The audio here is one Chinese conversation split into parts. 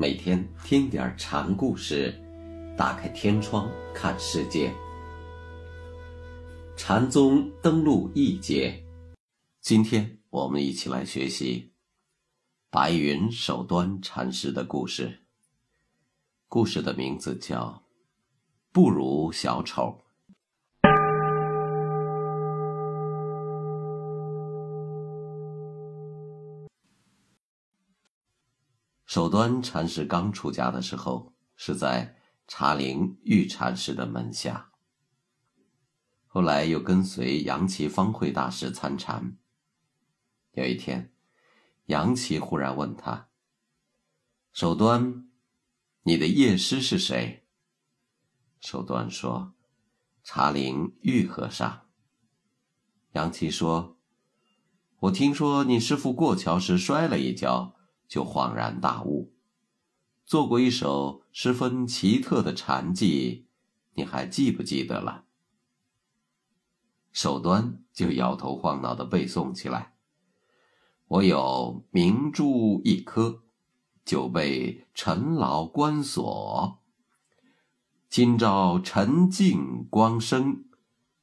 每天听点禅故事，打开天窗看世界。禅宗登陆一节，今天我们一起来学习白云守端禅师的故事。故事的名字叫《不如小丑》。守端禅师刚出家的时候，是在茶陵玉禅师的门下。后来又跟随杨岐方慧大师参禅。有一天，杨岐忽然问他：“守端，你的业师是谁？”守端说：“茶陵玉和尚。”杨岐说：“我听说你师傅过桥时摔了一跤。”就恍然大悟，做过一首十分奇特的禅偈，你还记不记得了？手端就摇头晃脑的背诵起来。我有明珠一颗，就被尘劳关锁。今朝沉静光生，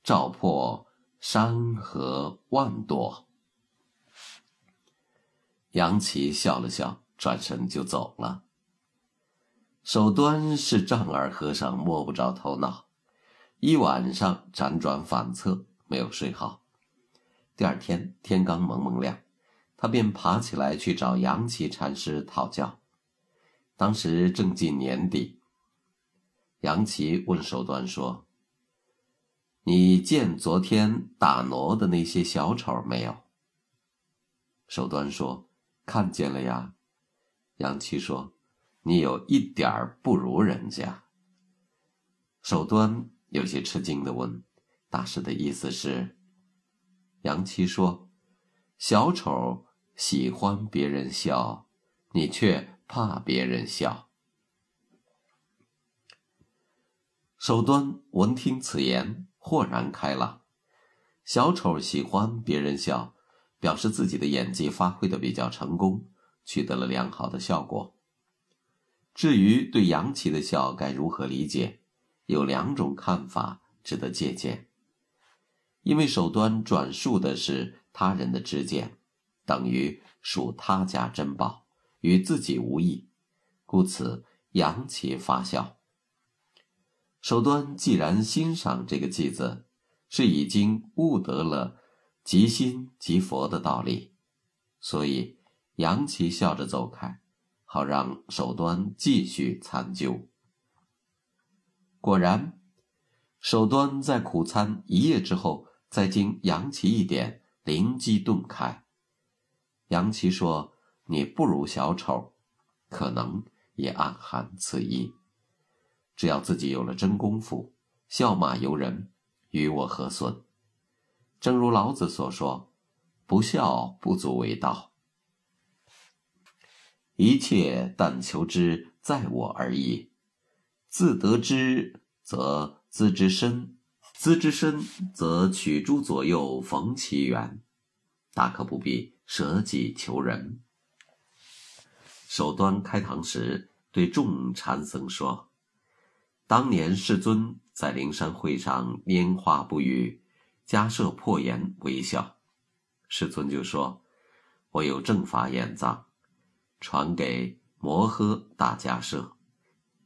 照破山河万朵。杨岐笑了笑，转身就走了。手端是丈二和尚摸不着头脑，一晚上辗转反侧，没有睡好。第二天天刚蒙蒙亮，他便爬起来去找杨岐禅师讨教。当时正近年底，杨岐问手端说：“你见昨天打挪的那些小丑没有？”手端说。看见了呀，杨七说：“你有一点儿不如人家。”手端有些吃惊的问：“大师的意思是？”杨七说：“小丑喜欢别人笑，你却怕别人笑。”手端闻听此言，豁然开朗。小丑喜欢别人笑。表示自己的演技发挥的比较成功，取得了良好的效果。至于对杨岐的笑该如何理解，有两种看法值得借鉴。因为手端转述的是他人的知见，等于属他家珍宝，与自己无异，故此杨岐发笑。手端既然欣赏这个句子，是已经悟得了。即心即佛的道理，所以杨岐笑着走开，好让手端继续参究。果然，手端在苦参一夜之后，再经杨岐一点，灵机顿开。杨岐说：“你不如小丑，可能也暗含此意。只要自己有了真功夫，笑骂由人，与我何损？”正如老子所说：“不孝不足为道。”一切但求之在我而已。自得之，则资之深；资之深，则取诸左右，逢其缘。大可不必舍己求人。首端开堂时，对众禅僧说：“当年世尊在灵山会上拈花不语。”迦摄破颜微笑，世尊就说：“我有正法眼藏，传给摩诃大迦摄，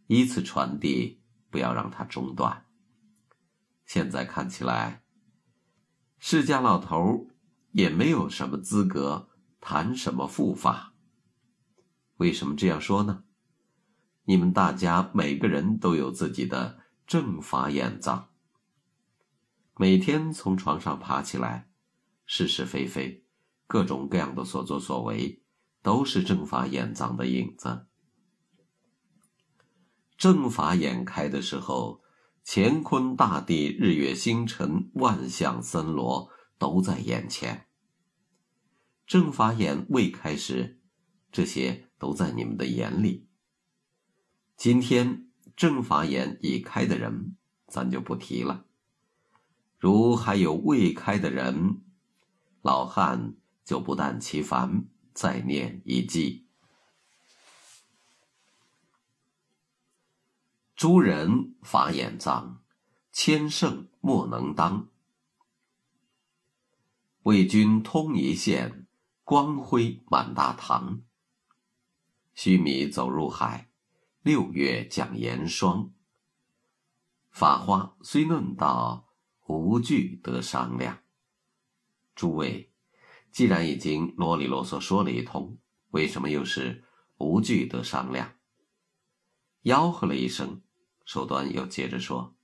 依次传递，不要让它中断。”现在看起来，释迦老头也没有什么资格谈什么护法。为什么这样说呢？你们大家每个人都有自己的正法眼藏。每天从床上爬起来，是是非非，各种各样的所作所为，都是正法眼藏的影子。正法眼开的时候，乾坤大地、日月星辰、万象森罗都在眼前。正法眼未开时，这些都在你们的眼里。今天正法眼已开的人，咱就不提了。如还有未开的人，老汉就不但其烦，再念一偈：诸人法眼脏，千圣莫能当。为君通一线，光辉满大唐。须弥走入海，六月降严霜。法花虽论道，无惧得商量。诸位，既然已经啰里啰嗦说了一通，为什么又是无惧得商量？吆喝了一声，手端又接着说：“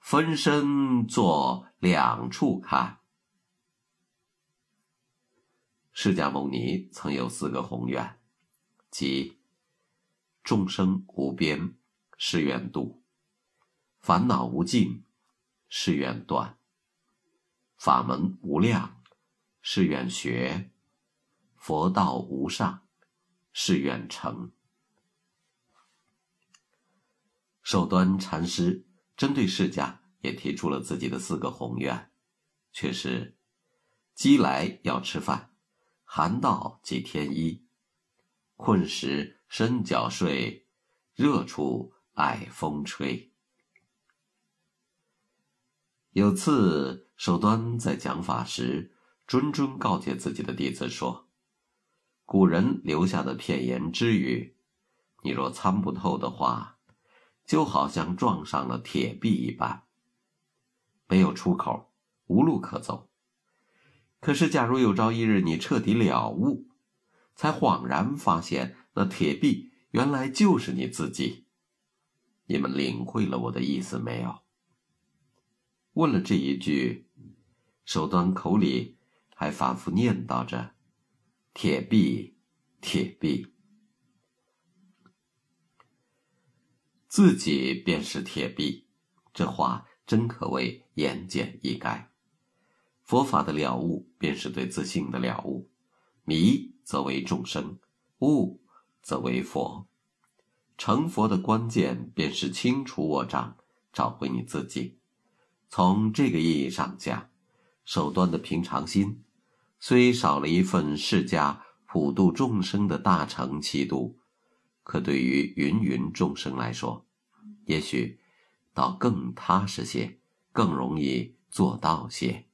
分身坐两处看。”释迦牟尼曾有四个宏愿，即众生无边，誓愿度；烦恼无尽，誓愿断；法门无量，誓愿学；佛道无上，誓愿成。寿端禅师针对释迦也提出了自己的四个宏愿，却是：饥来要吃饭，寒到即添衣，困时伸脚睡，热处爱风吹。有次，寿端在讲法时，谆谆告诫自己的弟子说：“古人留下的片言之语，你若参不透的话。”就好像撞上了铁壁一般，没有出口，无路可走。可是，假如有朝一日你彻底了悟，才恍然发现那铁壁原来就是你自己。你们领会了我的意思没有？问了这一句，手端口里还反复念叨着：“铁壁，铁壁。”自己便是铁壁，这话真可谓言简意赅。佛法的了悟，便是对自性的了悟。迷则为众生，悟则为佛。成佛的关键，便是清除我障，找回你自己。从这个意义上讲，手端的平常心，虽少了一份释迦普度众生的大乘气度，可对于芸芸众生来说，也许，倒更踏实些，更容易做到些。